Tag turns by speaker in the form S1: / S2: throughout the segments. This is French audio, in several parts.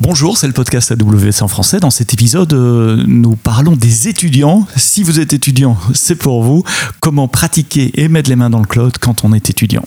S1: Bonjour, c'est le podcast AWS en français. Dans cet épisode, euh, nous parlons des étudiants. Si vous êtes étudiant, c'est pour vous. Comment pratiquer et mettre les mains dans le cloud quand on est étudiant.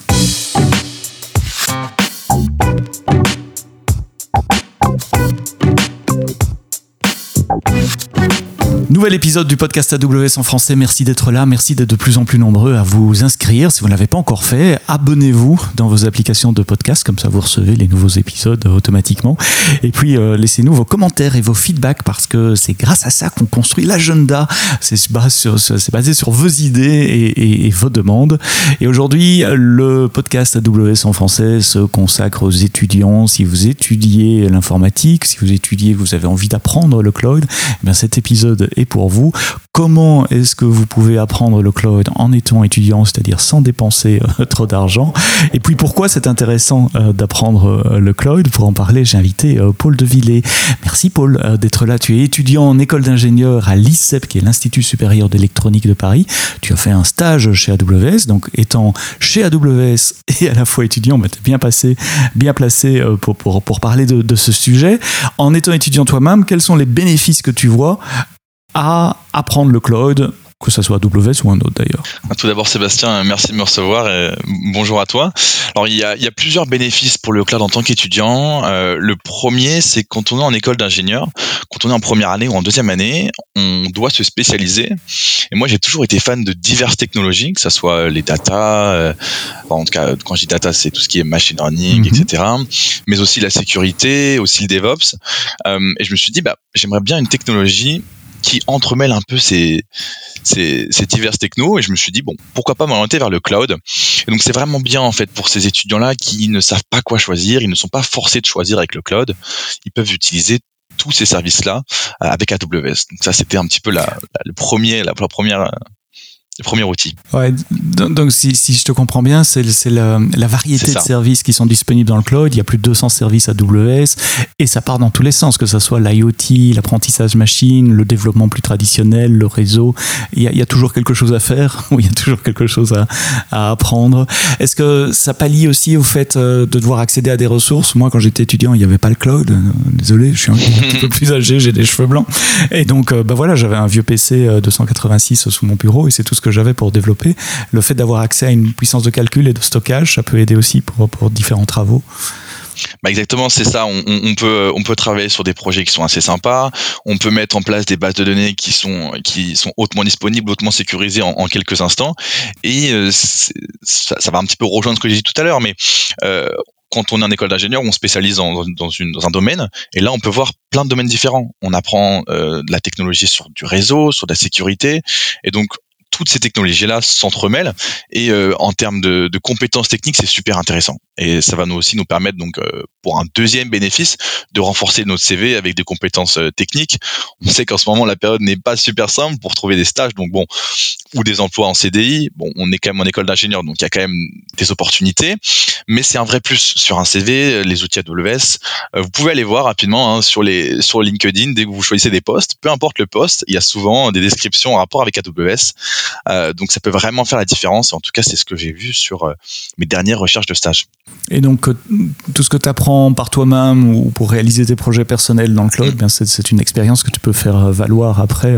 S1: Nouvel épisode du podcast AWS en français. Merci d'être là. Merci d'être de plus en plus nombreux à vous inscrire. Si vous ne l'avez pas encore fait, abonnez-vous dans vos applications de podcast. Comme ça, vous recevez les nouveaux épisodes automatiquement. Et puis, euh, laissez-nous vos commentaires et vos feedbacks parce que c'est grâce à ça qu'on construit l'agenda. C'est basé, sur, vos idées et, vos demandes. Et aujourd'hui, le podcast AWS en français se consacre aux étudiants. Si vous étudiez l'informatique, si vous étudiez, vous avez envie d'apprendre le cloud, eh bien cet épisode est pour vous. Comment est-ce que vous pouvez apprendre le cloud en étant étudiant, c'est-à-dire sans dépenser euh, trop d'argent? Et puis pourquoi c'est intéressant euh, d'apprendre euh, le cloud Pour en parler, j'ai invité Paul Devillé. Merci Paul d'être là. Tu es étudiant en école d'ingénieur à l'ICEP, qui est l'Institut supérieur d'électronique de Paris. Tu as fait un stage chez AWS, donc étant chez AWS et à la fois étudiant, tu es bien, passé, bien placé pour, pour, pour parler de ce sujet. En étant étudiant toi-même, quels sont les bénéfices que tu vois à apprendre le cloud que ce soit AWS ou un autre d'ailleurs.
S2: Tout d'abord Sébastien, merci de me recevoir et bonjour à toi. Alors il y a, il y a plusieurs bénéfices pour le cloud en tant qu'étudiant. Euh, le premier, c'est quand on est en école d'ingénieur, quand on est en première année ou en deuxième année, on doit se spécialiser. Et moi j'ai toujours été fan de diverses technologies, que ce soit les data, euh, en tout cas quand je dis data c'est tout ce qui est machine learning, mhm. etc. Mais aussi la sécurité, aussi le DevOps. Euh, et je me suis dit bah j'aimerais bien une technologie qui entremêle un peu ces, ces, ces diverses technos et je me suis dit bon pourquoi pas m'orienter vers le cloud. Et donc c'est vraiment bien en fait pour ces étudiants là qui ne savent pas quoi choisir ils ne sont pas forcés de choisir avec le cloud. Ils peuvent utiliser tous ces services là euh, avec AWS donc ça c'était un petit peu la, le premier la première le premier outil.
S1: Ouais, donc si, si je te comprends bien, c'est la, la, variété de services qui sont disponibles dans le cloud. Il y a plus de 200 services AWS et ça part dans tous les sens, que ce soit l'IoT, l'apprentissage machine, le développement plus traditionnel, le réseau. Il y, a, il y a toujours quelque chose à faire ou il y a toujours quelque chose à, à apprendre. Est-ce que ça pallie aussi au fait euh, de devoir accéder à des ressources? Moi, quand j'étais étudiant, il n'y avait pas le cloud. Euh, désolé, je suis un petit peu plus âgé, j'ai des cheveux blancs. Et donc, bah voilà, j'avais un vieux PC 286 sous mon bureau et c'est tout ce que j'avais pour développer. Le fait d'avoir accès à une puissance de calcul et de stockage, ça peut aider aussi pour, pour différents travaux.
S2: Bah exactement, c'est ça. On, peut on peut travailler sur des projets qui sont assez sympas. On peut mettre en place des bases de données qui sont qui sont hautement disponibles, hautement sécurisées en, quelques instants. Et euh, ça, va un petit peu rejoindre ce que j'ai dit tout à l'heure, mais euh, quand on est en école d'ingénieur, on spécialise dans, dans, un domaine, et là, on peut voir plein de domaines différents. On apprend euh, de la technologie sur du réseau, sur de la sécurité, et donc toutes ces technologies-là s'entremêlent et euh, en termes de, compétences techniques, c'est super intéressant. Et ça va nous aussi nous permettre donc euh, pour un deuxième bénéfice de renforcer notre CV avec des compétences euh, techniques. On sait qu'en ce moment la période n'est pas super simple pour trouver des stages, donc bon, ou des emplois en CDI. Bon, on est quand même en école d'ingénieur, donc il y a quand même des opportunités, mais c'est un vrai plus sur un CV. Les outils AWS, vous pouvez aller voir rapidement hein, sur les sur LinkedIn dès que vous choisissez des postes, peu importe le poste, il y a souvent des descriptions en rapport avec AWS. Euh, donc ça peut vraiment faire la différence. En tout cas, c'est ce que j'ai vu sur euh, mes dernières recherches de stage.
S1: Et donc euh, tout ce que tu apprends par toi-même ou pour réaliser tes projets personnels dans le cloud, mm. bien c'est une expérience que tu peux faire valoir après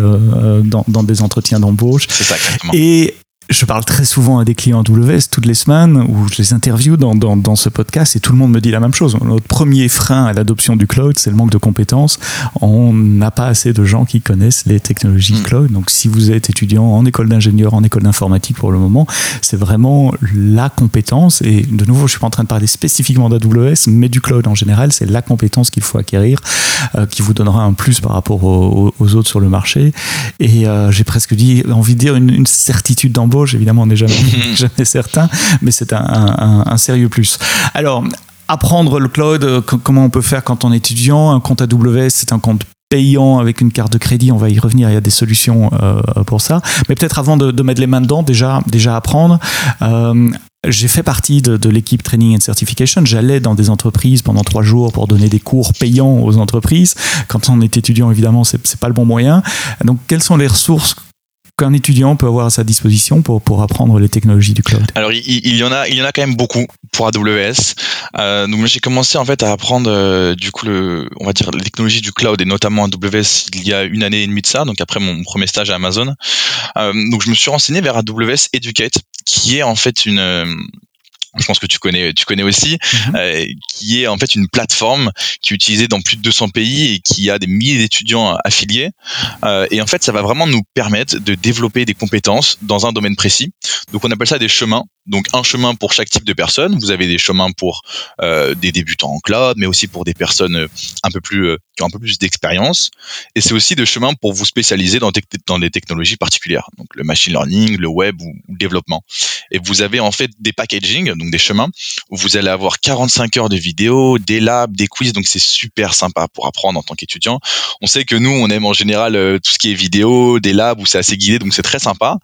S1: dans, dans, des entretiens d'embauche.
S2: C'est ça, exactement.
S1: Et je parle très souvent à des clients AWS toutes les semaines où je les interview dans, dans, dans, ce podcast et tout le monde me dit la même chose. Notre premier frein à l'adoption du cloud, c'est le manque de compétences. On n'a pas assez de gens qui connaissent les technologies hmm. cloud. Donc, si vous êtes étudiant en école d'ingénieur, en école d'informatique pour le moment, c'est vraiment la compétence. Et de nouveau, je suis pas en train de parler spécifiquement d'AWS, mais du cloud en général, c'est la compétence qu'il faut acquérir, euh, qui vous donnera un plus par rapport aux, aux autres sur le marché. Et euh, j'ai presque dit, envie de dire une, une certitude d'embauche Évidemment, on n'est jamais, jamais certain, mais c'est un, sérieux plus. Alors, apprendre le cloud, euh, comment on peut faire quand on est étudiant Un compte AWS, c'est un compte payant avec une carte de crédit, on va y revenir, il y a des solutions euh, pour ça. Mais peut-être avant de, mettre les mains dedans, déjà, déjà apprendre. Euh, j'ai fait partie de, l'équipe Training and Certification. J'allais dans des entreprises pendant trois jours pour donner des cours payants aux entreprises. Quand on est étudiant, évidemment, c'est pas le bon moyen. Donc, quelles sont les ressources qu'un étudiant peut avoir à sa disposition pour, pour apprendre les technologies du cloud
S2: Alors, il, y en a, il y en a quand même beaucoup pour AWS. Euh, donc, j'ai commencé en fait à apprendre euh, du coup le, on va dire les technologies du cloud et notamment AWS il y a une année et demie de ça, donc après mon premier stage à Amazon. Euh, donc, je me suis renseigné vers AWS Educate, qui est en fait une je pense que tu connais, tu connais aussi, mhm. euh, qui est en fait une plateforme qui est utilisée dans plus de 200 pays et qui a des milliers d'étudiants affiliés. Euh, et en fait, ça va vraiment nous permettre de développer des compétences dans un domaine précis. Donc, on appelle ça des chemins. Donc, un chemin pour chaque type de personne. Vous avez des chemins pour euh, des débutants en cloud, mais aussi pour des personnes un peu plus qui ont un peu plus d'expérience. Et c'est aussi des chemins pour vous spécialiser dans, des technologies particulières, donc le machine learning, le web ou, ou le développement. Et vous avez en fait des packaging donc des chemins, où vous allez avoir 45 heures de vidéos, des labs, des quiz, donc c'est super sympa pour apprendre en tant qu'étudiant. On sait que nous, on aime en général euh, tout ce qui est vidéo, des labs où c'est assez guidé, donc c'est très sympa.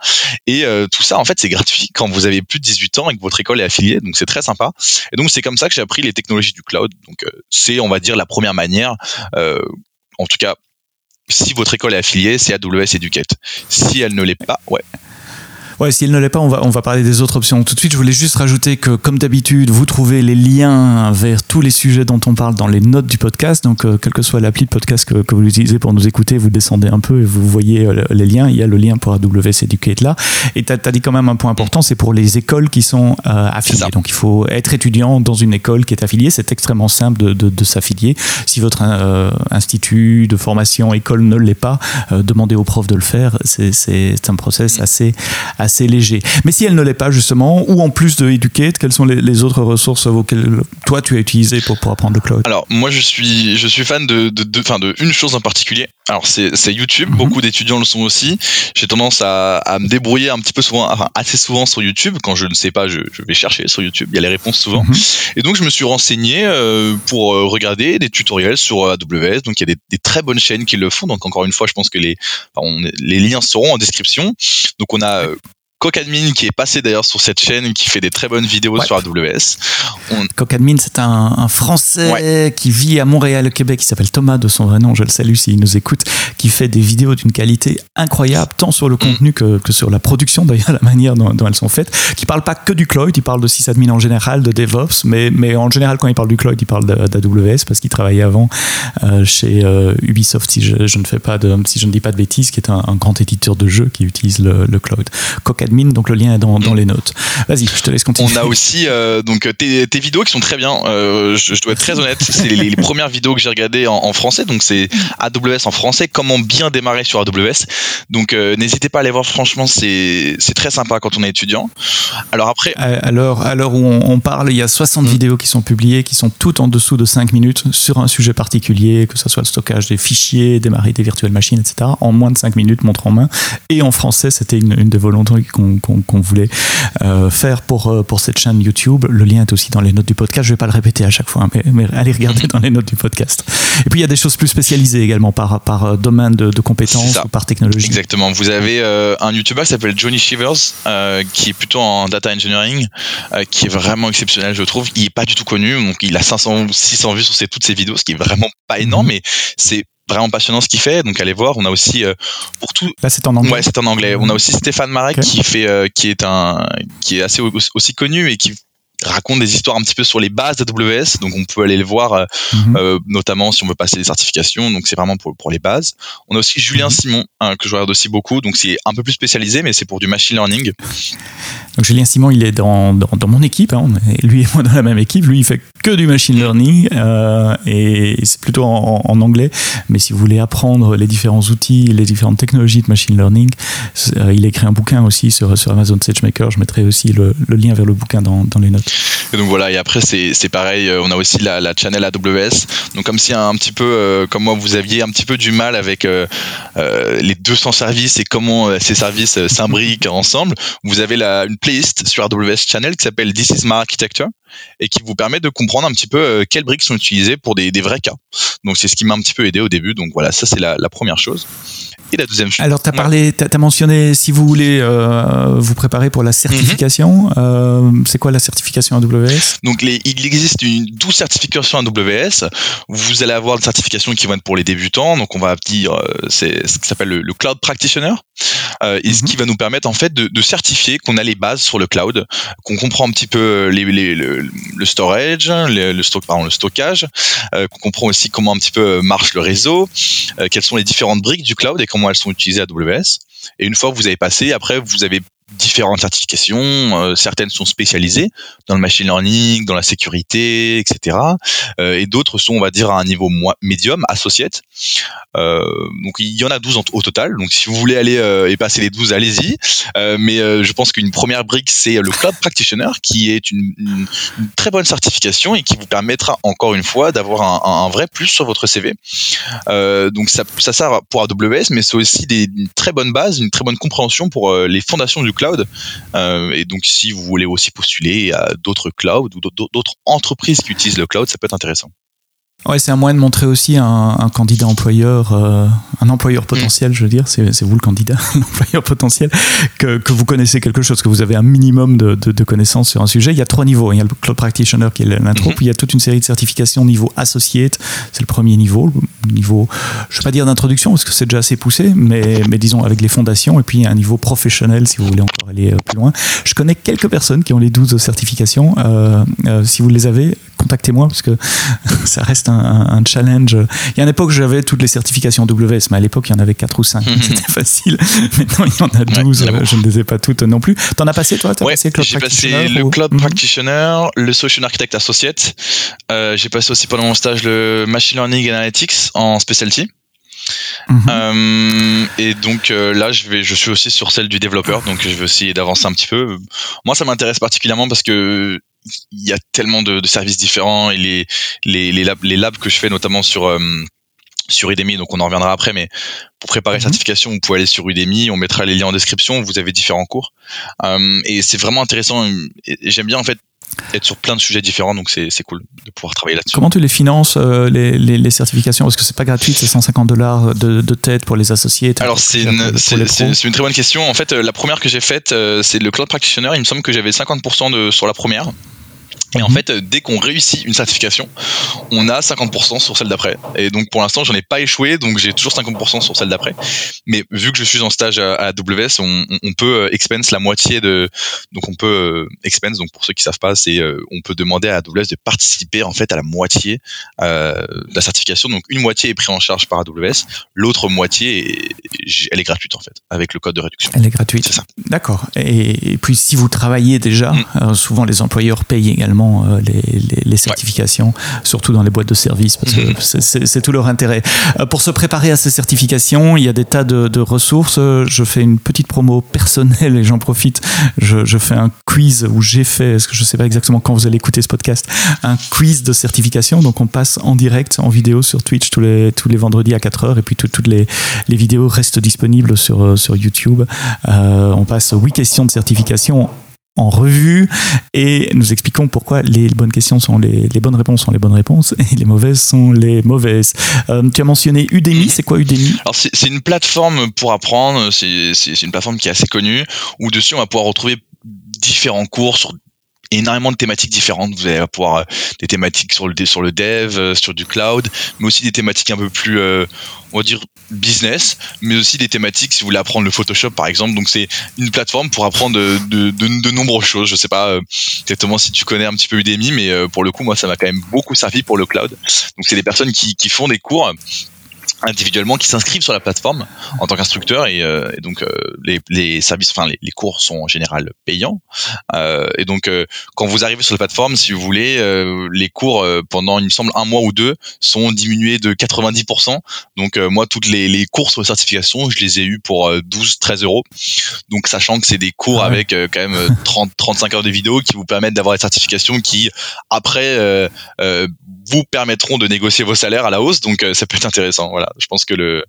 S2: Et euh, tout ça, en fait, c'est gratuit quand vous avez plus de 18 ans et que votre école est affiliée, donc c'est très sympa. Et donc c'est comme ça que j'ai appris les technologies du cloud. Donc euh, c'est, on va dire, la première manière, en tout cas si votre école est affiliée, c'est AWS Educate. Si elle ne l'est pas, ouais.
S1: Ouais, si elle ne l'est pas, on va, on va parler des autres options tout de suite. Je voulais juste rajouter que, comme d'habitude, vous trouvez les liens vers tous les sujets dont on parle dans les notes du podcast. Donc, euh, quelle que soit l'appli de podcast que, que, vous utilisez pour nous écouter, vous descendez un peu et vous voyez euh, les liens. Il y a le lien pour AWS Educate là. Et tu as, dit quand même un point important, c'est pour les écoles qui sont euh, affiliées. Donc, il faut être étudiant dans une école qui est affiliée. C'est extrêmement simple de, de, de s'affilier. Si votre euh, institut de formation, école ne l'est pas, euh, demandez au prof de le faire. C'est un process assez, assez assez léger. Mais si elle ne l'est pas, justement, ou en plus de Educate, quelles sont les, les autres ressources auxquelles toi tu as utilisé pour, pour apprendre le cloud?
S2: Alors, moi je suis, je suis fan de, de, de, fin, de une chose en particulier. Alors, c'est YouTube. Mm -hmm. Beaucoup d'étudiants le sont aussi. J'ai tendance à, à, me débrouiller un petit peu souvent, enfin, assez souvent sur YouTube. Quand je ne sais pas, je, je vais chercher sur YouTube. Il y a les réponses souvent. Mm -hmm. Et donc, je me suis renseigné euh, pour euh, regarder des tutoriels sur AWS. Donc, il y a des, des, très bonnes chaînes qui le font. Donc, encore une fois, je pense que les, enfin, on, les liens seront en description. Donc, on a euh, Cocadmin qui est passé d'ailleurs sur cette chaîne qui fait des très bonnes vidéos ouais. sur AWS.
S1: On... Cocadmin, c'est un, un, Français ouais. qui vit à Montréal, au Québec, qui s'appelle Thomas de son vrai nom, je le salue s'il nous écoute, qui fait des vidéos d'une qualité incroyable, tant sur le mm. contenu que, que, sur la production, d'ailleurs, la manière dont, dont, elles sont faites, qui parle pas que du cloud, il parle de sysadmin en général, de DevOps, mais, mais en général, quand il parle du cloud, il parle d'AWS parce qu'il travaillait avant euh, chez euh, Ubisoft, si je, je, ne fais pas de, si je ne dis pas de bêtises, qui est un, un grand éditeur de jeux qui utilise le, le cloud. Cocadmin admin, donc le lien est dans, dans les notes. Vas-y, je te laisse continuer.
S2: On a aussi euh, donc tes, tes, vidéos qui sont très bien. Euh, je, je, dois être très honnête, c'est les, les, premières vidéos que j'ai regardées en, en, français, donc c'est AWS en français, comment bien démarrer sur AWS. Donc euh, n'hésitez pas à aller voir, franchement, c'est très sympa quand on est étudiant. Alors après.
S1: À l'heure à l'heure où on, on, parle, il y a 60 mmh. vidéos qui sont publiées, qui sont toutes en dessous de 5 minutes sur un sujet particulier, que ce soit le stockage des fichiers, démarrer des virtuelles machines, etc. En moins de 5 minutes, montre en main. Et en français, c'était une, une, des volontés qu'on qu qu'on voulait euh, faire pour, euh, pour cette chaîne YouTube. Le lien est aussi dans les notes du podcast. Je ne vais pas le répéter à chaque fois, mais, mais, allez regarder dans les notes du podcast. Et puis il y a des choses plus spécialisées également par, par euh, domaine de, de compétences ou par technologie.
S2: Exactement. Vous avez euh, un YouTuber qui s'appelle Johnny Shivers, euh, qui est plutôt en data engineering, qui est vraiment exceptionnel, je trouve. Il n'est pas du tout connu, donc il a 500 ou 600 vues sur ses, toutes ses vidéos, ce qui est vraiment pas énorme, -hmm. mais c'est vraiment passionnant ce qu'il fait. Donc allez voir. On a aussi euh, pour tout.
S1: Là c'est en anglais.
S2: Ouais, c'est en anglais. On a aussi Stéphane Marek okay. qui fait, euh, qui est un, qui est assez aussi connu et qui raconte des histoires un petit peu sur les bases d'AWS, donc on peut aller le voir, euh, mm -hmm. euh, notamment si on veut passer des certifications, donc c'est vraiment pour, pour les bases. On a aussi Julien mm -hmm. Simon, hein, que je regarde aussi beaucoup, donc c'est un peu plus spécialisé, mais c'est pour du machine learning.
S1: Donc Julien Simon, il est dans, dans, mon équipe, hein, lui et moi dans la même équipe, lui il fait que du machine learning, euh, et c'est plutôt en, anglais, mais si vous voulez apprendre les différents outils, les différentes technologies de machine learning, euh, il a écrit un bouquin aussi sur, sur Amazon SageMaker, je mettrai aussi le, lien vers le bouquin dans, dans les notes.
S2: Et donc voilà, et après c'est pareil, euh, on a aussi la, la channel AWS. Donc comme si un petit peu, comme moi, vous aviez un petit peu du mal avec les 200 services et comment ces services s'imbriquent ensemble, vous avez la, une sur AWS Channel qui s'appelle This is my architecture et qui vous permet de comprendre un petit peu quelles briques sont utilisées pour des, vrais cas. Donc c'est ce qui m'a un petit peu aidé au début. Donc voilà, ça c'est la, première chose. Et la deuxième chose.
S1: Alors, tu as parlé, as, mentionné, si vous voulez euh, vous préparer pour la certification, mhm. euh, c'est quoi la certification AWS
S2: Donc, les, il existe une douze certifications AWS. Vous allez avoir une certification qui va être pour les débutants. Donc, on va dire, euh, c'est ce qui s'appelle le, Cloud Practitioner. et ce mhm. qui va nous permettre, en fait, de, certifier qu'on a les bases sur le cloud, qu'on comprend un petit peu les, le, storage, le, stock, pardon, le stockage, qu'on comprend aussi comment un petit peu marche le réseau, quelles sont les différentes briques du cloud et comment elles sont utilisées à AWS. Et une fois que vous avez passé, après, vous avez différentes certifications. Euh, certaines sont spécialisées dans le machine learning, dans la sécurité, etc. Euh, et d'autres sont, on va dire, à un niveau médium, associate. Euh, donc il y en a 12 au total. Donc si vous voulez aller et passer les 12, allez-y. mais je pense qu'une première brique, c'est le Cloud Practitioner, qui est une, très bonne certification et qui vous permettra, encore une fois, d'avoir un, vrai plus sur votre CV. donc ça, ça sert pour AWS, mais c'est aussi des, une très bonne base, une très bonne compréhension pour les fondations du Euh, et donc, si vous voulez aussi postuler à d'autres clouds ou d'autres entreprises qui utilisent le cloud, ça peut être intéressant.
S1: Ouais, c'est un moyen de montrer aussi un, un candidat employeur, euh, un employeur potentiel, je veux dire, c'est, vous le candidat, l'employeur potentiel, que, que, vous connaissez quelque chose, que vous avez un minimum de, de, de, connaissances sur un sujet. Il y a trois niveaux. Il y a le Cloud Practitioner qui est l'intro, mhm. puis il y a toute une série de certifications au niveau associate, c'est le premier niveau, le niveau, je ne vais pas dire d'introduction parce que c'est déjà assez poussé, mais, mais disons avec les fondations, et puis un niveau professionnel si vous voulez encore aller euh, plus loin. Je connais quelques personnes qui ont les 12 certifications. Euh, euh, si vous les avez, contactez-moi parce que ça reste un, challenge. Il y a une époque, j'avais toutes les certifications WS, mais à l'époque, il y en avait 4 ou 5. Mhm. C'était facile. Maintenant, il y en a 12. je ne les ai pas toutes non plus. T'en as passé, toi?
S2: Ouais, J'ai passé le Cloud mhm. Practitioner, le Solution Architect Associate. Euh, j'ai passé aussi pendant mon stage le Machine Learning Analytics en specialty. Mhm. Euh, et donc euh, là, je vais, je suis aussi sur celle du développeur, donc je vais essayer d'avancer un petit peu. Moi, ça m'intéresse particulièrement parce que il y a tellement de, de, services différents et les les les labs, les labs que je fais notamment sur euh, sur Udemy, donc on en reviendra après, mais pour préparer la mhm. certification, vous pouvez aller sur Udemy, on mettra les liens en description, vous avez différents cours. Euh, et c'est vraiment intéressant, j'aime bien en fait être sur plein de sujets différents, donc c'est cool de pouvoir travailler là-dessus.
S1: Comment tu les finances, euh, les, les, les, certifications? Parce que c'est pas gratuit, c'est 150 dollars de, de, tête pour les associés.
S2: Alors c'est une, une, très bonne question. En fait, la première que j'ai faite, c'est le Cloud Practitioner. Il me semble que j'avais 50% de, sur la première. Et en mhm. fait, dès qu'on réussit une certification, on a 50% sur celle d'après. Et donc pour l'instant, j'en ai pas échoué, donc j'ai toujours 50% sur celle d'après. Mais vu que je suis en stage à, AWS, on, on, peut euh, expense la moitié de. Donc on peut euh, expense. Donc pour ceux qui savent pas, c'est euh, on peut demander à AWS de participer en fait à la moitié euh, de la certification. Donc une moitié est prise en charge par AWS, l'autre moitié, elle est gratuite en fait, avec le code de réduction.
S1: Elle est gratuite. C'est ça. D'accord. Et, puis si vous travaillez déjà, mm. souvent les employeurs payent également euh, les, certifications, surtout dans les boîtes de services, parce que mhm. c'est tout leur intérêt. Euh, pour se préparer à ces certifications, il y a des tas de, ressources. Je fais une petite promo personnelle et j'en profite. Je, fais un quiz où j'ai fait, est-ce que je ne sais pas exactement quand vous allez écouter ce podcast, un quiz de certification. Donc on passe en direct, en vidéo sur Twitch tous les, tous les vendredis à 4 heures et puis toutes les, les vidéos restent disponibles sur, euh, sur YouTube. on passe 8 questions de certification en revue et nous expliquons pourquoi les bonnes questions sont les, les, bonnes réponses sont les bonnes réponses et les mauvaises sont les mauvaises. Euh, tu as mentionné Udemy, mhm. c'est quoi Udemy?
S2: Alors c'est une plateforme pour apprendre, c'est une plateforme qui est assez connue où dessus on va pouvoir retrouver différents cours sur énormément de thématiques différentes. Vous allez pouvoir euh, des thématiques sur le sur le dev, euh, sur du cloud, mais aussi des thématiques un peu plus, euh, on va dire business, mais aussi des thématiques si vous voulez apprendre le Photoshop par exemple. Donc c'est une plateforme pour apprendre de, de, de, de nombreuses choses. Je sais pas exactement si tu connais un petit peu Udemy, mais pour le coup moi ça m'a quand même beaucoup servi pour le cloud. Donc c'est des personnes qui, qui font des cours individuellement qui s'inscrivent sur la plateforme en tant qu'instructeur et, euh, et, donc euh, les, les, services, enfin les, les, cours sont en général payants euh, et donc euh, quand vous arrivez sur la plateforme, si vous voulez, les cours pendant il me semble un mois ou deux sont diminués de 90%. Donc moi toutes les, les cours sur certification, je les ai eu pour 12-13 euros. Donc sachant que c'est des cours ah avec quand même 30-35 heures de vidéo qui vous permettent d'avoir des certifications qui après vous permettront de négocier vos salaires à la hausse. Donc ça peut être intéressant. Voilà je pense que le,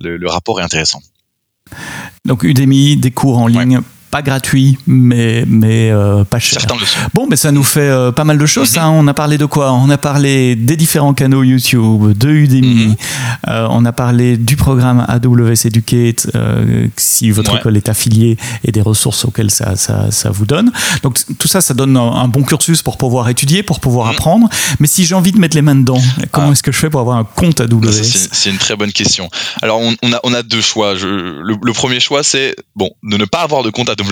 S2: le, rapport est intéressant.
S1: Donc Udemy, des cours en ligne, pas gratuits, mais, mais euh, pas chers.
S2: Certains le sont.
S1: Bon, mais ça nous fait euh, pas mal de choses.
S2: Mhm.
S1: hein. On a parlé de quoi? On a parlé des différents canaux YouTube, de Udemy.
S2: Mhm.
S1: Euh, on a parlé du programme AWS Educate, euh, si votre
S2: Ouais.
S1: école est affiliée, et des ressources auxquelles ça, ça, ça vous donne. Donc tout ça, ça donne un, un bon cursus pour pouvoir étudier, pour pouvoir
S2: Mhm.
S1: apprendre. Mais si j'ai envie de mettre les mains dedans, comment
S2: Ah.
S1: est-ce que je fais pour avoir un compte AWS
S2: C'est c'est une très bonne question. Alors, on, on a, on a deux choix. Je, le, le premier choix, c'est bon, de ne pas avoir de compte AWS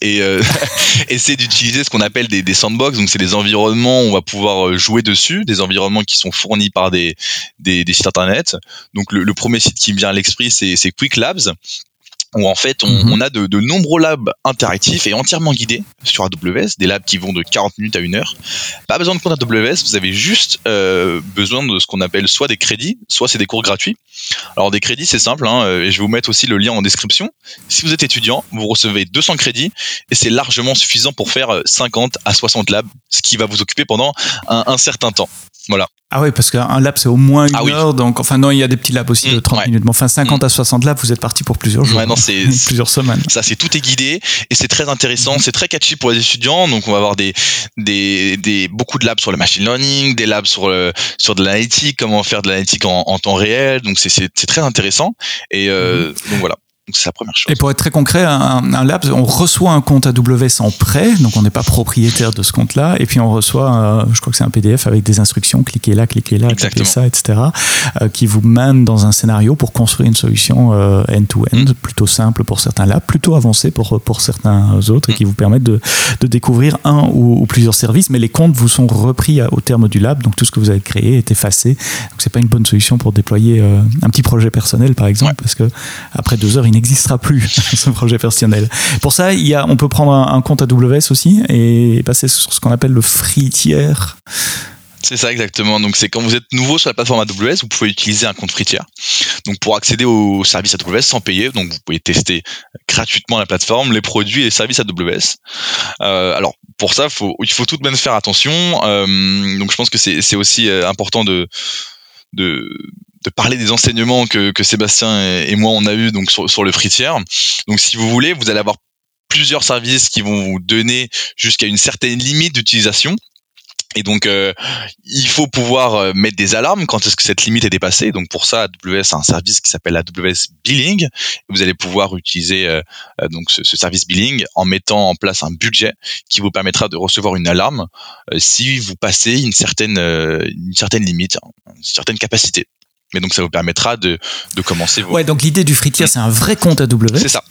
S2: et euh, essayer d'utiliser ce qu'on appelle des, sandbox. Donc, c'est des environnements où on va pouvoir euh, jouer dessus, des environnements qui sont fournis par des, sites internet. Donc, le, le premier site qui me vient à l'esprit, c'est Quick Labs où en fait on,
S1: Mhm.
S2: on a de, de nombreux labs interactifs et entièrement guidés sur AWS, des labs qui vont de 40 minutes à une heure. Pas besoin de compte AWS, vous avez juste euh, besoin de ce qu'on appelle soit des crédits, soit c'est des cours gratuits. Alors des crédits c'est simple, hein, euh, et je vais vous mettre aussi le lien en description. Si vous êtes étudiant, vous recevez 200 crédits et c'est largement suffisant pour faire euh, 50 à 60 labs, ce qui va vous occuper pendant un, un certain temps. Voilà.
S1: Ah oui, parce qu'un lab, c'est au moins une
S2: Ah oui.
S1: heure. Donc, enfin, non, il y a des petits labs aussi de
S2: Mm,
S1: 30
S2: ouais.
S1: minutes. Mais enfin, 50 à 60 labs, vous êtes parti pour plusieurs jours.
S2: Ouais, non, c'est-
S1: plusieurs semaines.
S2: Ça, c'est tout est guidé et c'est très intéressant. C'est très catchy pour les étudiants. Donc, on va avoir des, des, des beaucoup de labs sur le machine learning, des labs sur le, sur de l'analytique, comment faire de l'analytique en, en temps réel. Donc, c'est, c'est, c'est très intéressant. Et euh, donc voilà. Donc, c'est la première chose.
S1: Et pour être très concret, un, un lab, on reçoit un compte AWS en prêt, donc on n'est pas propriétaire de ce compte-là, et puis on reçoit, euh, je crois que c'est un PDF avec des instructions, cliquez là, cliquez là, cliquez ça, etc., euh, qui vous mène dans un scénario pour construire une solution euh, end-to-end,
S2: Mm.
S1: plutôt simple pour certains labs, plutôt avancé pour, pour certains autres, et
S2: Mm.
S1: qui vous permettent de, de découvrir un ou, ou plusieurs services, mais les comptes vous sont repris à- au terme du lab, donc tout ce que vous avez créé est effacé. Donc c'est pas une bonne solution pour déployer euh, un petit projet personnel, par exemple,
S2: Ouais.
S1: parce que après deux heures, il n'existera plus ce projet personnel. Pour ça, il y a, on peut prendre un, compte AWS aussi et passer sur ce qu'on appelle le free tier.
S2: C'est ça exactement. Donc c'est quand vous êtes nouveau sur la plateforme AWS, vous pouvez utiliser un compte free tier. Donc pour accéder aux services AWS sans payer, donc vous pouvez tester gratuitement la plateforme, les produits et les services AWS. Euh, alors pour ça, il faut tout de même faire attention. Euh, donc je pense que c'est c'est aussi euh, important de de de parler des enseignements que, que Sébastien et, moi on a eu donc sur, sur le free tier. Donc si vous voulez, vous allez avoir plusieurs services qui vont vous donner jusqu'à une certaine limite d'utilisation. Et donc, euh, il faut pouvoir euh, mettre des alarmes quand est-ce que cette limite est dépassée. Donc, pour ça, AWS a un service qui s'appelle AWS Billing. Vous allez pouvoir utiliser euh, euh, donc ce, ce service billing en mettant en place un budget qui vous permettra de recevoir une alarme euh, si vous passez une certaine une certaine limite, une certaine capacité. Mais donc, ça vous permettra de, de commencer vos.
S1: Ouais, donc l'idée du free tier, c'est un vrai compte AWS.
S2: C'est ça.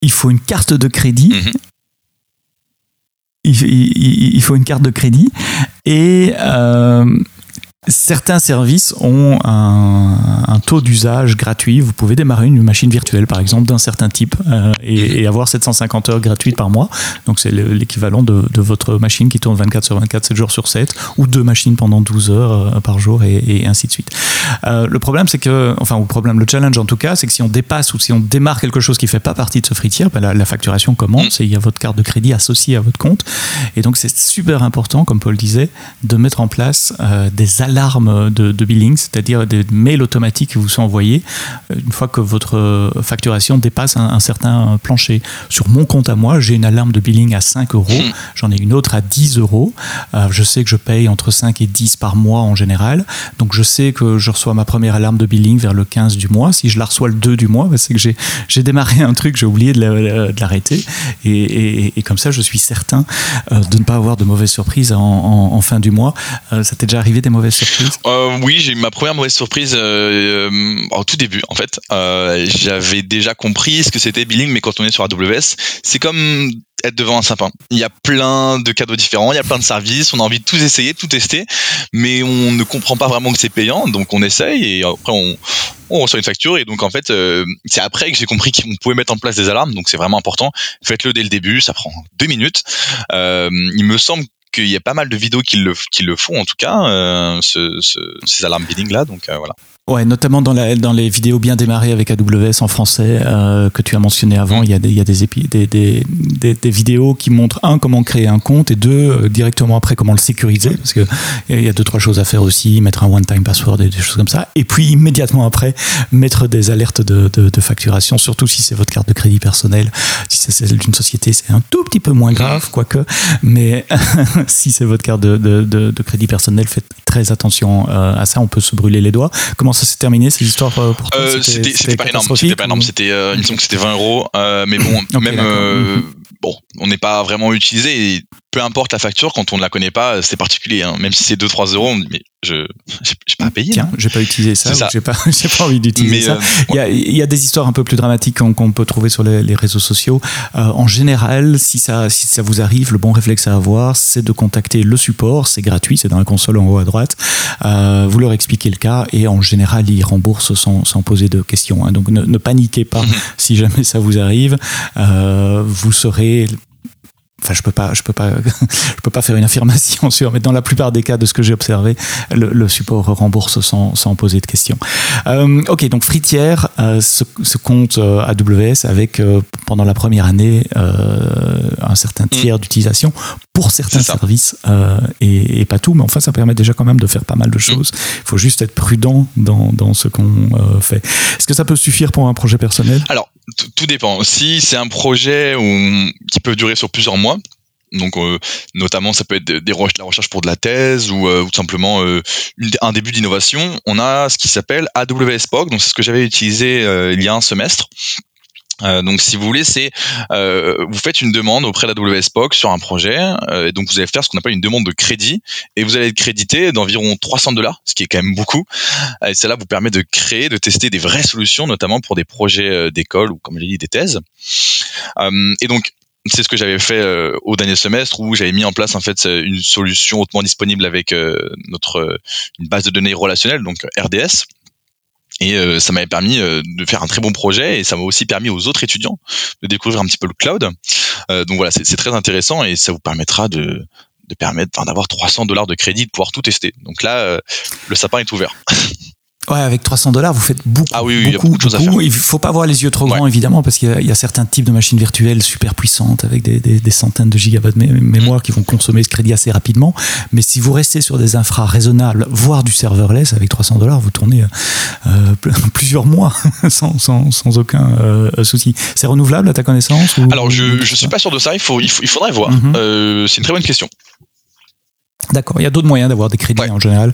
S1: Il faut une carte de crédit.
S2: Mhm.
S1: Il, il- il faut une carte de crédit. Et euh, certains services ont un, taux d'usage gratuit. Vous pouvez démarrer une machine virtuelle, par exemple, d'un certain type euh, et, avoir 750 heures gratuites par mois. Donc, c'est le- l'équivalent de, votre machine qui tourne 24 sur 24, 7 jours sur 7, ou deux machines pendant 12 heures euh, par jour, et, ainsi de suite. Euh, le problème, c'est que, enfin, le problème, le challenge en tout cas, c'est que si on dépasse ou si on démarre quelque chose qui fait pas partie de ce free tier, ben, la, facturation commence et il y a votre carte de crédit associée à votre compte. Et donc, c'est super important, comme Paul disait, de mettre en place des alarmes de, de billing, c'est-à-dire des mails automatiques qui vous sont envoyés euh, une fois que votre euh, facturation dépasse un, un certain plancher. Sur mon compte à moi, j'ai une alarme de billing à 5 euros,
S2: Hmm.
S1: j'en ai une autre à 10 euros. Euh, je sais que je paye entre 5 et 10 par mois en général. Donc, je sais que je reçois ma première alarme de billing vers le 15 du mois. Si je la reçois le 2 du mois, c'est que j'ai, démarré un truc, j'ai oublié de, la- de l'arrêter. Et, et- et comme ça, je suis certain de ne pas avoir de mauvaises surprises en, en- en fin du mois. Euh, ça t'est déjà arrivé des mauvaises
S2: Euh, oui, j'ai eu ma première mauvaise surprise euh, euh, au tout début en fait. Euh, J'avais déjà compris ce que c'était billing, mais quand on est sur AWS, c'est comme être devant un sapin. Il y a plein de cadeaux différents, il y a plein de services, on a envie de tout essayer, de tout tester, mais on ne comprend pas vraiment que c'est payant, donc on essaye et après on, reçoit une facture et donc en fait c'est après que j'ai compris qu'on pouvait mettre en place des alarmes, donc c'est vraiment important. Faites-le dès le début, ça prend deux minutes. Il me semble qu'il y a pas mal de vidéos qui le, qui le font en tout cas, euh, ce, ce- ces alarmes billing là, donc euh, voilà.
S1: Ouais, notamment dans, la, dans les vidéos bien démarrées avec AWS en français euh, que tu as mentionné avant, il y a, des, il y a des, des, des, des, vidéos qui montrent un comment créer un compte et deux euh, directement après comment le sécuriser parce que il y a deux trois choses à faire aussi, mettre un one-time password et des choses comme ça. Et puis immédiatement après mettre des alertes de, de, de facturation, surtout si c'est votre carte de crédit personnelle. Si c'est celle d'une société, c'est un tout petit peu moins grave, quoique. Mais si c'est votre carte de, de, crédit personnel, faites très attention euh, à ça. On peut se brûler les doigts. Ça s'est terminé ces histoires euh, pour toi
S2: euh, C'était pas énorme. C'était pas énorme. C'était, il me semble que c'était 20 euros. mais bon, même mhm. bon, on n'est pas vraiment utilisé. Et peu importe la facture, quand on ne la connaît pas, c'est particulier. Hein. Même si c'est 2-3 euros, mais je j'ai pas payé.
S1: Tiens, j'ai pas utilisé ça. J'ai pas, pas envie d'utiliser ça. il, y a, il y, a, des histoires un peu plus dramatiques qu'on peut trouver sur les, les réseaux sociaux. Euh, en général, si ça, si ça vous arrive, le bon réflexe à avoir, c'est de contacter le support. C'est gratuit, c'est dans la console en haut à droite. Euh, vous leur expliquez le cas et en général, ils remboursent sans, sans poser de questions. Hein. Donc ne, ne, paniquez pas si jamais ça vous arrive. Euh, vous serez enfin je peux pas je peux pas je peux pas faire une affirmation sur mais dans la plupart des cas de ce que j'ai observé le, le, support rembourse sans, sans poser de questions. Euh, ok donc Fritière euh, se, se, compte euh, AWS avec euh, pendant la première année euh, un certain mm. tiers d'utilisation pour certains services et, et, pas tout mais enfin ça permet déjà quand même de faire pas mal de mm. choses. Il faut juste être prudent dans, dans ce qu'on fait. Est-ce que ça peut suffire pour un projet personnel?
S2: Alors tout dépend. Si c'est un projet qui peut durer sur plusieurs mois, donc euh, notamment ça peut être des, la recherche pour de la thèse ou, euh, tout simplement euh, un début d'innovation, on a ce qui s'appelle AWS POC, donc c'est ce que j'avais utilisé il y a un semestre. Euh, donc, si vous voulez, c'est euh, vous faites une demande auprès de la WSPOC sur un projet, euh, et donc vous allez faire ce qu'on appelle une demande de crédit, et vous allez être crédité d'environ 300 dollars, ce qui est quand même beaucoup. Et cela vous permet de créer, de tester des vraies solutions, notamment pour des projets d'école ou, comme je l'ai dit, des thèses. et donc, c'est ce que j'avais fait au dernier semestre où j'avais mis en place en fait une solution hautement disponible avec notre une base de données relationnelle donc RDS et euh, ça m'avait permis euh, de faire un très bon projet et ça m'a aussi permis aux autres étudiants de découvrir un petit peu le cloud. Euh, donc voilà, c'est très intéressant et ça vous permettra de, de permettre d'avoir 300 dollars de crédit, de pouvoir tout tester. Donc là, le sapin est ouvert.
S1: Ouais, avec 300 dollars, vous faites beaucoup.
S2: Ah oui,
S1: oui beaucoup, il y a beaucoup, de choses à faire. Il faut pas avoir les yeux trop grands, évidemment, parce qu'il y, y, a certains types de machines virtuelles super puissantes avec des, des, des centaines de gigabytes de mémoire qui vont consommer ce crédit assez rapidement. Mais si vous restez sur des infras raisonnables, voire du serverless, avec 300 dollars, vous tournez euh, plusieurs mois sans, sans, sans aucun euh, souci. C'est renouvelable à ta connaissance ou,
S2: Alors, je, ne suis pas sûr de ça. Il, faut, il, faudrait voir. Mm-hmm. euh, c'est une très bonne question.
S1: D'accord, il y a d'autres moyens d'avoir des crédits en général.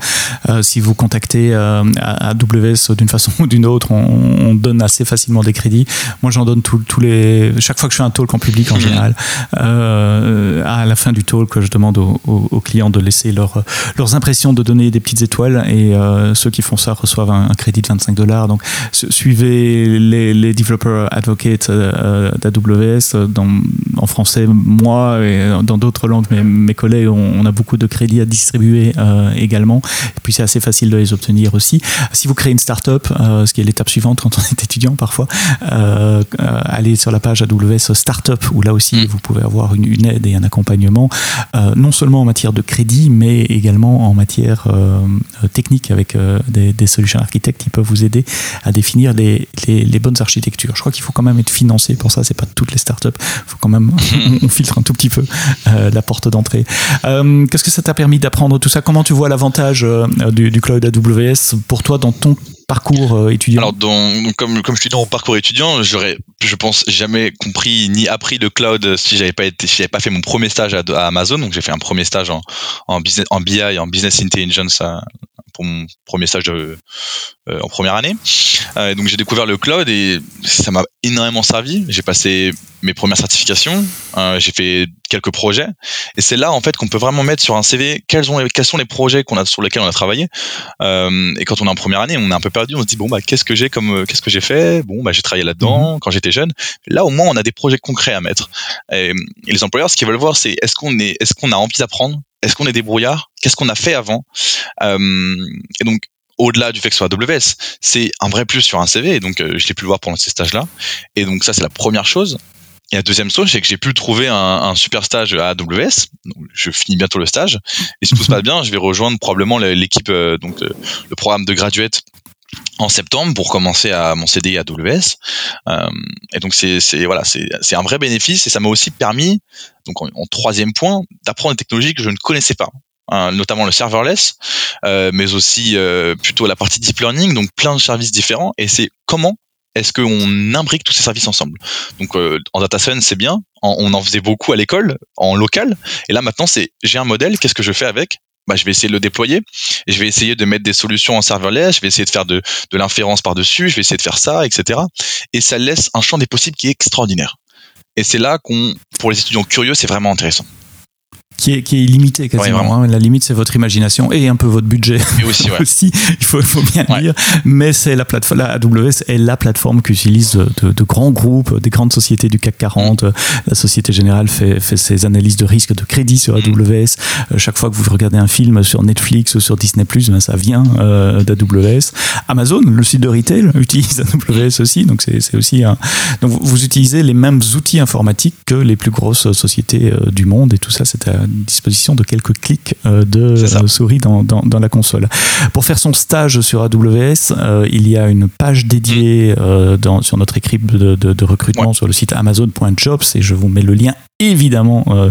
S1: Euh, si vous contactez euh, AWS d'une façon ou d'une autre, on, on, donne assez facilement des crédits. Moi, j'en donne tous les. Chaque fois que je fais un talk en public, en mhm. général, euh, à la fin du talk, je demande aux, aux, clients de laisser leur, leurs impressions, de donner des petites étoiles, et euh, ceux qui font ça reçoivent un, crédit de 25 dollars. Donc, suivez les, les developer advocates d'AWS en français. Moi et dans d'autres langues, mes, mes collègues, on, on a beaucoup de crédits à distribuer euh, également. Et puis c'est assez facile de les obtenir aussi. Si vous créez une startup, euh, ce qui est l'étape suivante quand on est étudiant parfois, euh, allez sur la page AWS Startup où là aussi mm. vous pouvez avoir une, une, aide et un accompagnement, non seulement en matière de crédit, mais également en matière technique avec des, des solutions architectes qui peuvent vous aider à définir les, les, les bonnes architectures. Je crois qu'il faut quand même être financé pour ça. C'est pas toutes les startups. Il faut quand même on, on, filtre un tout petit peu la porte d'entrée. Qu'est-ce que ça t'a permis d'apprendre tout ça. Comment tu vois l'avantage euh, du, du, cloud AWS pour toi dans ton parcours euh, étudiant
S2: Alors, dans, comme, comme je suis dans mon parcours étudiant, j'aurais, je pense, jamais compris ni appris le cloud si j'avais pas été, si j'avais pas fait mon premier stage à, Amazon. Donc, j'ai fait un premier stage en, en, business, en BI, en business intelligence à, pour mon premier stage euh, en première année. Euh, donc j'ai découvert le cloud et ça m'a énormément servi. J'ai passé mes premières certifications, euh, j'ai fait quelques projets et c'est là en fait qu'on peut vraiment mettre sur un CV quels, ont, quels sont les projets qu'on a sur lesquels on a travaillé. Euh, et quand on est en première année, on est un peu perdu, on se dit bon bah qu'est-ce que j'ai comme qu'est-ce que j'ai fait? Bon bah j'ai travaillé là-dedans mmh. quand j'étais jeune. Là au moins on a des projets concrets à mettre. Et, et les employeurs ce qu'ils veulent voir c'est est-ce qu'on est est-ce qu'on a envie d'apprendre? Est-ce qu'on est débrouillard? Qu'est-ce qu'on a fait avant? Euh, Et donc, au-delà du fait que ce soit AWS, c'est un vrai plus sur un CV. Et donc, euh, je l'ai pu le voir pendant ces stages-là. Et donc, ça, c'est la première chose. Et la deuxième chose, c'est que j'ai pu trouver un, un, super stage à AWS. Donc, je finis bientôt le stage. Et si tout se passe bien, je vais rejoindre probablement l'équipe, euh, donc le programme de graduate en septembre pour commencer à mon CDI à AWS. Euh, et donc c'est voilà, c'est un vrai bénéfice et ça m'a aussi permis, donc en, troisième point, d'apprendre des technologies que je ne connaissais pas. Hein, notamment le serverless, euh, mais aussi euh, plutôt la partie deep learning, donc plein de services différents. Et c'est comment est-ce qu'on imbrique tous ces services ensemble? Donc en data science c'est bien, on en faisait beaucoup à l'école, en local, et là maintenant c'est j'ai un modèle, qu'est-ce que je fais avec? Bah, je vais essayer de le déployer. Je vais essayer de mettre des solutions en serverless. Je vais essayer de faire de, de l'inférence par-dessus. Je vais essayer de faire ça, etc. Et ça laisse un champ des possibles qui est extraordinaire. Et c'est là qu'on, pour les étudiants curieux, c'est vraiment intéressant
S1: qui est, qui est illimité quasiment. Hein. La limite, c'est votre imagination et un peu votre budget. aussi, ouais. aussi, il faut, faut bien le dire. Mais c'est la plateforme, la AWS est la plateforme qu'utilisent de, de, grands groupes, des grandes sociétés du CAC 40. Mm. La Société Générale fait, fait ses analyses de risque de crédit sur AWS. Mm. Euh, chaque fois que vous regardez un film sur Netflix ou sur Disney+, ben ça vient euh, d'AWS. Amazon, le site de retail, utilise AWS aussi. Donc c'est aussi un... Donc vous, utilisez les mêmes outils informatiques que les plus grosses sociétés euh, du monde et tout ça, c'est disposition de quelques clics euh, de souris dans, dans, la console. Pour faire son stage sur AWS, euh, il y a une page dédiée euh, dans, sur notre équipe de, de, recrutement sur le site amazon.jobs et je vous mets le lien évidemment, euh,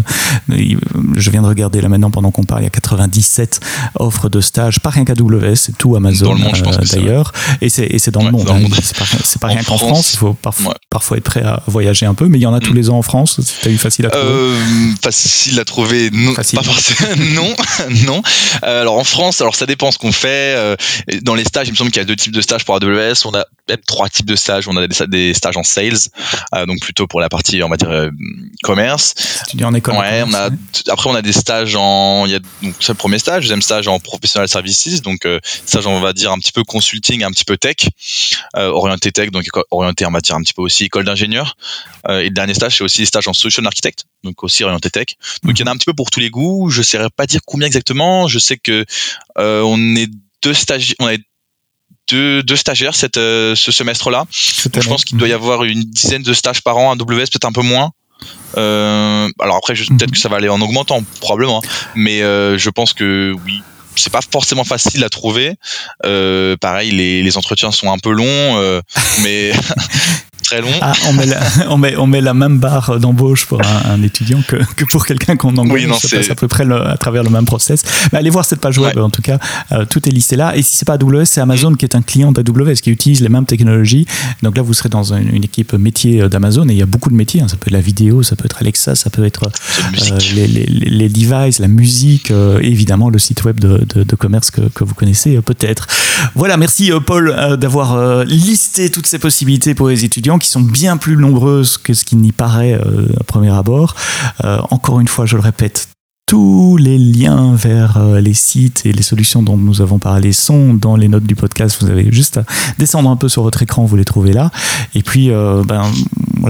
S1: je viens de regarder là maintenant pendant qu'on parle, il y a 97 offres de stage, pas rien qu'AWS, c'est tout Amazon euh, d'ailleurs, et c'est dans le monde. Hein. c'est pas, rien qu'en France, il faut parfois, parfois, être prêt à voyager un peu, mais il y en a tous mm. les ans en France. T'as eu facile à trouver? Euh,
S2: Facile à trouver, non, facile. pas forcément, non, non. alors en France, alors ça dépend ce qu'on fait. dans les stages, il me semble qu'il y a deux types de stages pour AWS. On a même trois types de stages. On a des, des stages en sales, donc plutôt pour la partie, on va dire commerce
S1: tu dis en école.
S2: Ouais, on a, après on a des stages en, il y a donc le premier stage, deuxième stage en professional services, donc euh, stage on va dire un petit peu consulting, un petit peu tech, euh, orienté tech, donc orienté en matière un petit peu aussi école d'ingénieur. Euh, et le dernier stage c'est aussi des stages en solution architect, donc aussi orienté tech. Donc il y en a un petit peu pour tous les goûts. Je saurais pas dire combien exactement. Je sais que euh, on est deux stagiaires, on est deux, deux stagiaires cette, ce semestre-là. Je pense qu'il doit y avoir une dizaine de stages par an à AWS, peut-être un peu moins. Euh, alors après, peut-être que ça va aller en augmentant, probablement. Hein. Mais euh, je pense que oui, c'est pas forcément facile à trouver. Euh, pareil, les, les, entretiens sont un peu longs, mais très long.
S1: Ah, on, met la, on, met, on met la même barre d'embauche pour un, étudiant que, que pour quelqu'un qu'on embauche. Oui, non, c'est à peu près à travers le même process. Mais allez voir cette page web, en tout cas, euh, tout est listé là. Et si c'est pas AWS, c'est Amazon mm. qui est un client d'AWS, qui utilise les mêmes technologies. Donc là, vous serez dans une, équipe métier euh, d'Amazon et il y a beaucoup de métiers. Hein. Ça peut être la vidéo, ça peut être Alexa, ça peut être euh, les, les, les, devices, la musique, et évidemment le site web de, de, de commerce que, que, vous connaissez peut-être. Voilà, merci Paul d'avoir listé toutes ces possibilités pour les étudiants qui sont bien plus nombreuses que ce qui n'y paraît euh, à premier abord. Euh, encore une fois, je le répète, tous les liens vers euh, les sites et les solutions dont nous avons parlé sont dans les notes du podcast. Vous avez juste à descendre un peu sur votre écran, vous les trouvez là. Et puis, ben,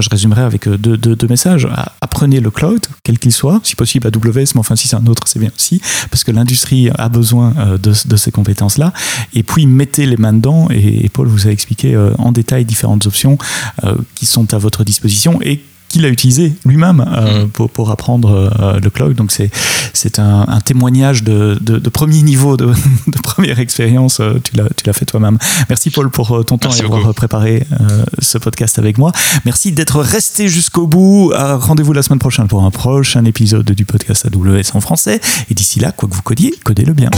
S1: je résumerai avec deux, deux, messages. Apprenez le cloud, quel qu'il soit, si possible AWS, mais enfin, si c'est un autre, c'est bien aussi, parce que l'industrie a besoin de, de ces compétences-là. Et puis, mettez les mains dedans. Et, Paul vous a expliqué en détail différentes options qui sont à votre disposition et qu'il a utilisé lui-même euh, mm. pour, apprendre euh, le cloud. Donc c'est, un, témoignage de, de, premier niveau, de, première expérience. Euh, tu, l'as, fait toi-même. Merci Paul pour ton temps et beaucoup. avoir préparé ce podcast avec moi. Merci d'être resté jusqu'au bout. rendez-vous la semaine prochaine pour un prochain épisode du podcast AWS en français. Et d'ici là, quoi que vous codiez, codez-le bien.